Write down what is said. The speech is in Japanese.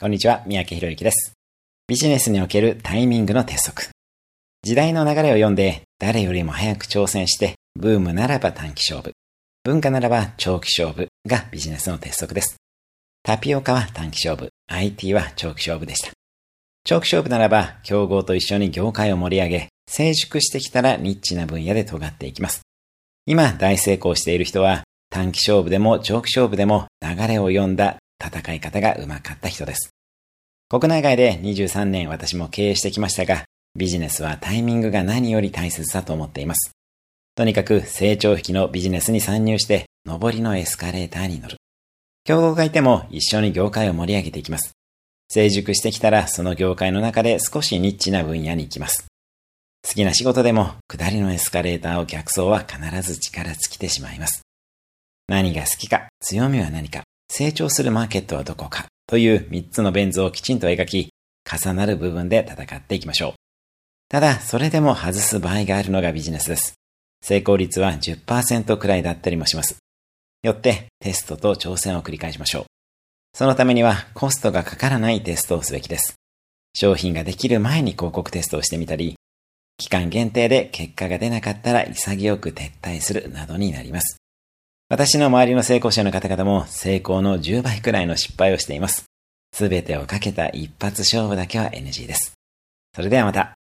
こんにちは、三宅博之です。ビジネスにおけるタイミングの鉄則。時代の流れを読んで、誰よりも早く挑戦して、ブームならば短期勝負、文化ならば長期勝負がビジネスの鉄則です。タピオカは短期勝負、IT は長期勝負でした。長期勝負ならば、競合と一緒に業界を盛り上げ、成熟してきたらニッチな分野で尖っていきます。今、大成功している人は、短期勝負でも長期勝負でも流れを読んだ戦い方がうまかった人です。国内外で23年私も経営してきましたが、ビジネスはタイミングが何より大切だと思っています。とにかく成長引きのビジネスに参入して、上りのエスカレーターに乗る。競合がいても一緒に業界を盛り上げていきます。成熟してきたらその業界の中で少しニッチな分野に行きます。好きな仕事でも下りのエスカレーターを逆走は必ず力尽きてしまいます。何が好きか、強みは何か、成長するマーケットはどこかという3つのベン図をきちんと描き、重なる部分で戦っていきましょう。ただ、それでも外す場合があるのがビジネスです。成功率は10%くらいだったりもします。よって、テストと挑戦を繰り返しましょう。そのためには、コストがかからないテストをすべきです。商品ができる前に広告テストをしてみたり、期間限定で結果が出なかったら潔く撤退するなどになります。私の周りの成功者の方々も成功の10倍くらいの失敗をしています。すべてをかけた一発勝負だけは NG です。それではまた。